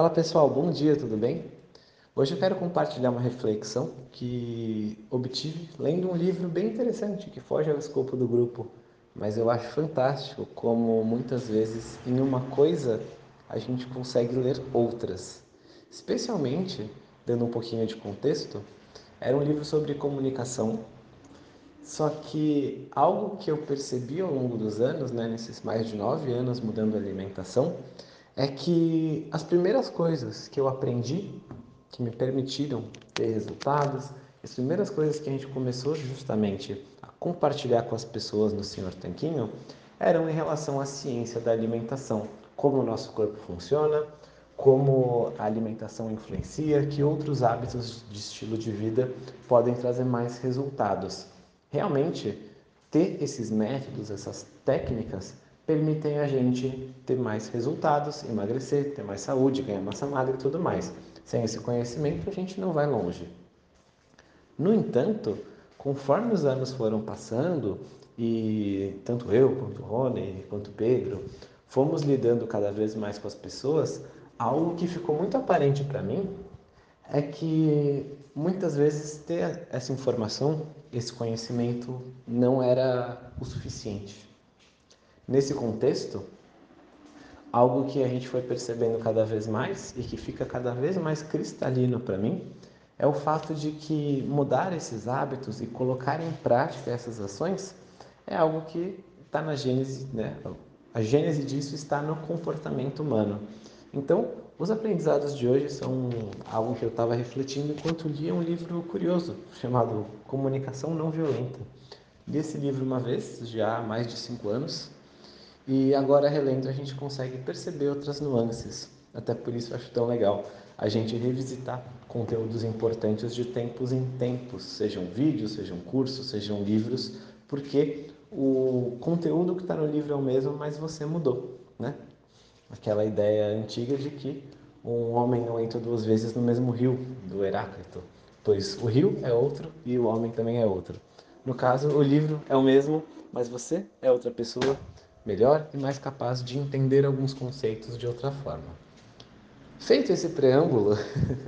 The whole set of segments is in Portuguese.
Fala pessoal, bom dia, tudo bem? Hoje eu quero compartilhar uma reflexão que obtive lendo um livro bem interessante que foge ao escopo do grupo, mas eu acho fantástico como muitas vezes em uma coisa a gente consegue ler outras. Especialmente, dando um pouquinho de contexto, era um livro sobre comunicação só que algo que eu percebi ao longo dos anos, né, nesses mais de nove anos mudando a alimentação, é que as primeiras coisas que eu aprendi, que me permitiram ter resultados, as primeiras coisas que a gente começou justamente a compartilhar com as pessoas no Senhor Tanquinho, eram em relação à ciência da alimentação, como o nosso corpo funciona, como a alimentação influencia, que outros hábitos de estilo de vida podem trazer mais resultados. Realmente, ter esses métodos, essas técnicas, permitem a gente ter mais resultados, emagrecer, ter mais saúde, ganhar massa magra e tudo mais. Sem esse conhecimento, a gente não vai longe. No entanto, conforme os anos foram passando, e tanto eu, quanto o Rony, quanto o Pedro, fomos lidando cada vez mais com as pessoas, algo que ficou muito aparente para mim é que muitas vezes ter essa informação, esse conhecimento não era o suficiente. Nesse contexto, algo que a gente foi percebendo cada vez mais e que fica cada vez mais cristalino para mim é o fato de que mudar esses hábitos e colocar em prática essas ações é algo que está na gênese, né? A gênese disso está no comportamento humano. Então, os aprendizados de hoje são algo que eu estava refletindo enquanto lia um livro curioso chamado Comunicação Não Violenta. Li esse livro uma vez, já há mais de cinco anos, e agora relendo a gente consegue perceber outras nuances. Até por isso acho tão legal a gente revisitar conteúdos importantes de tempos em tempos, sejam vídeos, sejam cursos, sejam livros, porque o conteúdo que está no livro é o mesmo, mas você mudou, né? aquela ideia antiga de que um homem não entra duas vezes no mesmo rio do Heráclito, pois o rio é outro e o homem também é outro. No caso, o livro é o mesmo, mas você é outra pessoa melhor e mais capaz de entender alguns conceitos de outra forma. Feito esse preâmbulo,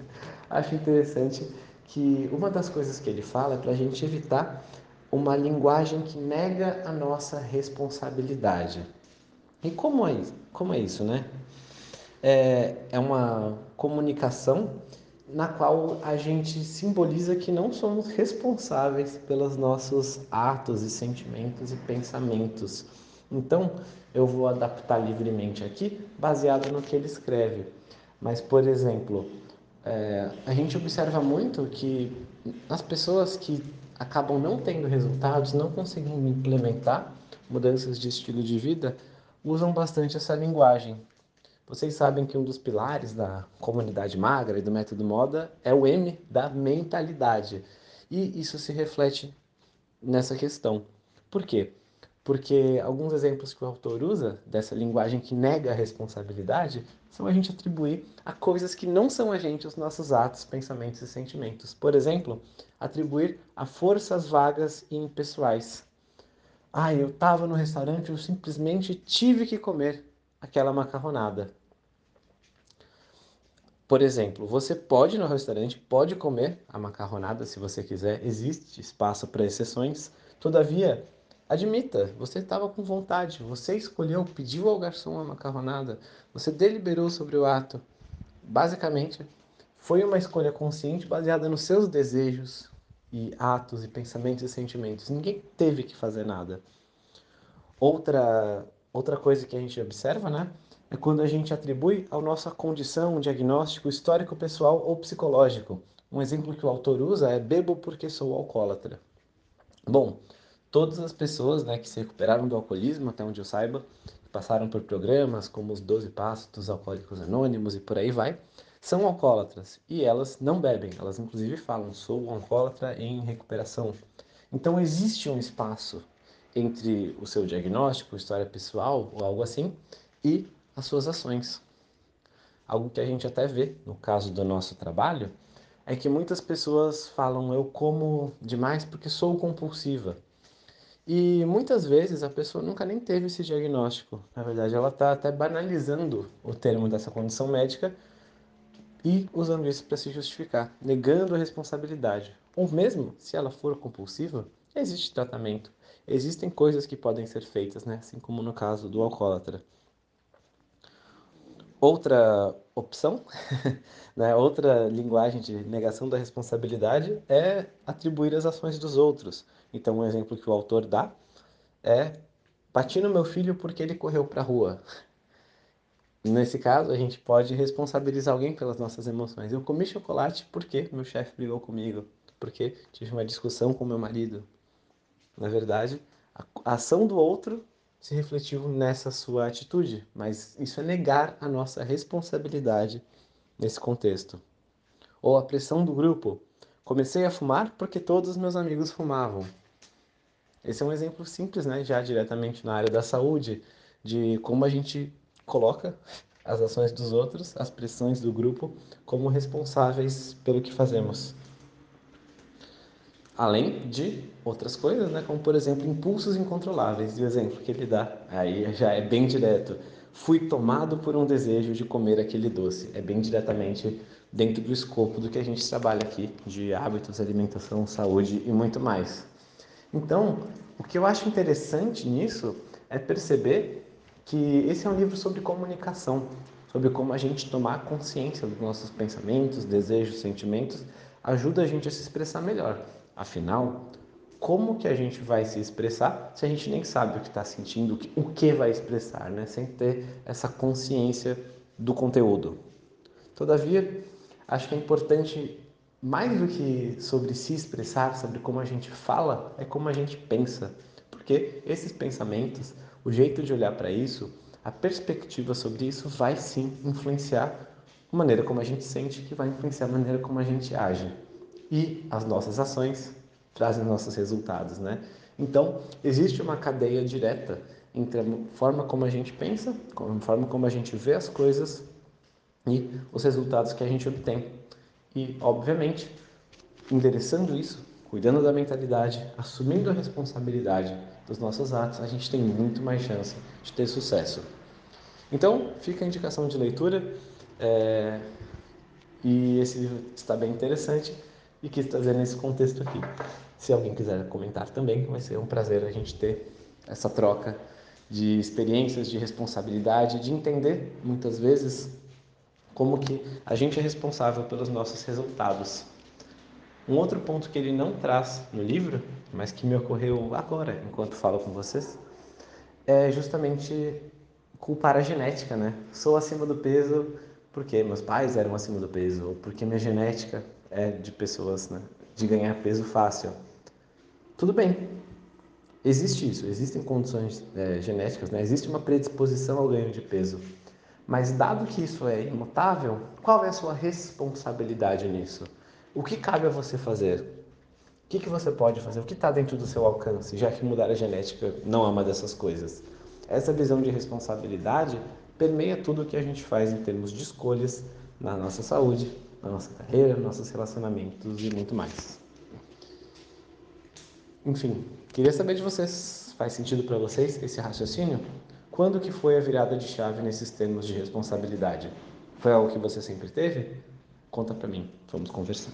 acho interessante que uma das coisas que ele fala é para a gente evitar uma linguagem que nega a nossa responsabilidade. E como é? Como é isso, né? É, é uma comunicação na qual a gente simboliza que não somos responsáveis pelos nossos atos e sentimentos e pensamentos. Então, eu vou adaptar livremente aqui, baseado no que ele escreve. Mas, por exemplo, é, a gente observa muito que as pessoas que acabam não tendo resultados, não conseguindo implementar mudanças de estilo de vida, usam bastante essa linguagem. Vocês sabem que um dos pilares da comunidade magra e do método moda é o M da mentalidade. E isso se reflete nessa questão. Por quê? Porque alguns exemplos que o autor usa dessa linguagem que nega a responsabilidade são a gente atribuir a coisas que não são a gente os nossos atos, pensamentos e sentimentos. Por exemplo, atribuir a forças vagas e impessoais. Ah, eu estava no restaurante, eu simplesmente tive que comer aquela macarronada. Por exemplo, você pode ir no restaurante, pode comer a macarronada se você quiser, existe espaço para exceções. Todavia, admita, você estava com vontade, você escolheu, pediu ao garçom a macarronada, você deliberou sobre o ato. Basicamente, foi uma escolha consciente baseada nos seus desejos, e atos e pensamentos e sentimentos. Ninguém teve que fazer nada. Outra outra coisa que a gente observa, né, é quando a gente atribui ao nossa condição um diagnóstico histórico pessoal ou psicológico. Um exemplo que o autor usa é bebo porque sou alcoólatra. Bom, todas as pessoas, né, que se recuperaram do alcoolismo, até onde eu saiba, passaram por programas como os 12 Passos dos Alcoólicos Anônimos e por aí vai, são alcoólatras e elas não bebem, elas inclusive falam, sou alcoólatra em recuperação. Então existe um espaço entre o seu diagnóstico, história pessoal ou algo assim, e as suas ações. Algo que a gente até vê no caso do nosso trabalho é que muitas pessoas falam eu como demais porque sou compulsiva. E muitas vezes a pessoa nunca nem teve esse diagnóstico. Na verdade, ela está até banalizando o termo dessa condição médica e usando isso para se justificar, negando a responsabilidade. Ou mesmo, se ela for compulsiva, existe tratamento. Existem coisas que podem ser feitas, né? assim como no caso do alcoólatra. Outra opção, né? outra linguagem de negação da responsabilidade é atribuir as ações dos outros. Então, um exemplo que o autor dá é: bati no meu filho porque ele correu para a rua. Nesse caso, a gente pode responsabilizar alguém pelas nossas emoções. Eu comi chocolate porque meu chefe brigou comigo, porque tive uma discussão com meu marido. Na verdade, a ação do outro se refletiu nessa sua atitude, mas isso é negar a nossa responsabilidade nesse contexto. Ou a pressão do grupo. Comecei a fumar porque todos os meus amigos fumavam. Esse é um exemplo simples, né, já diretamente na área da saúde, de como a gente coloca as ações dos outros, as pressões do grupo, como responsáveis pelo que fazemos. Além de outras coisas, né, como por exemplo impulsos incontroláveis. E o exemplo que ele dá aí já é bem direto. Fui tomado por um desejo de comer aquele doce. É bem diretamente dentro do escopo do que a gente trabalha aqui, de hábitos, alimentação, saúde e muito mais. Então, o que eu acho interessante nisso é perceber que esse é um livro sobre comunicação, sobre como a gente tomar consciência dos nossos pensamentos, desejos, sentimentos, ajuda a gente a se expressar melhor. Afinal, como que a gente vai se expressar se a gente nem sabe o que está sentindo, o que vai expressar, né? sem ter essa consciência do conteúdo. Todavia, acho que é importante, mais do que sobre se expressar, sobre como a gente fala, é como a gente pensa. Porque esses pensamentos, o jeito de olhar para isso, a perspectiva sobre isso vai sim influenciar a maneira como a gente sente, que vai influenciar a maneira como a gente age e as nossas ações trazem nossos resultados, né? Então, existe uma cadeia direta entre a forma como a gente pensa, a forma como a gente vê as coisas e os resultados que a gente obtém. E, obviamente, endereçando isso, cuidando da mentalidade, assumindo a responsabilidade dos nossos atos, a gente tem muito mais chance de ter sucesso. Então, fica a indicação de leitura. É... E esse livro está bem interessante e quis trazer nesse contexto aqui. Se alguém quiser comentar também, vai ser um prazer a gente ter essa troca de experiências, de responsabilidade, de entender muitas vezes como que a gente é responsável pelos nossos resultados. Um outro ponto que ele não traz no livro, mas que me ocorreu agora, enquanto falo com vocês, é justamente culpar a genética, né? Sou acima do peso porque meus pais eram acima do peso, ou porque minha genética é, de pessoas, né? de ganhar peso fácil. Tudo bem, existe isso, existem condições é, genéticas, né? existe uma predisposição ao ganho de peso. Mas, dado que isso é imutável, qual é a sua responsabilidade nisso? O que cabe a você fazer? O que, que você pode fazer? O que está dentro do seu alcance, já que mudar a genética não é uma dessas coisas? Essa visão de responsabilidade permeia tudo o que a gente faz em termos de escolhas na nossa saúde, na nossa carreira, nossos relacionamentos e muito mais. Enfim, queria saber de vocês, faz sentido para vocês esse raciocínio? Quando que foi a virada de chave nesses termos de responsabilidade? Foi algo que você sempre teve? Conta para mim, vamos conversar.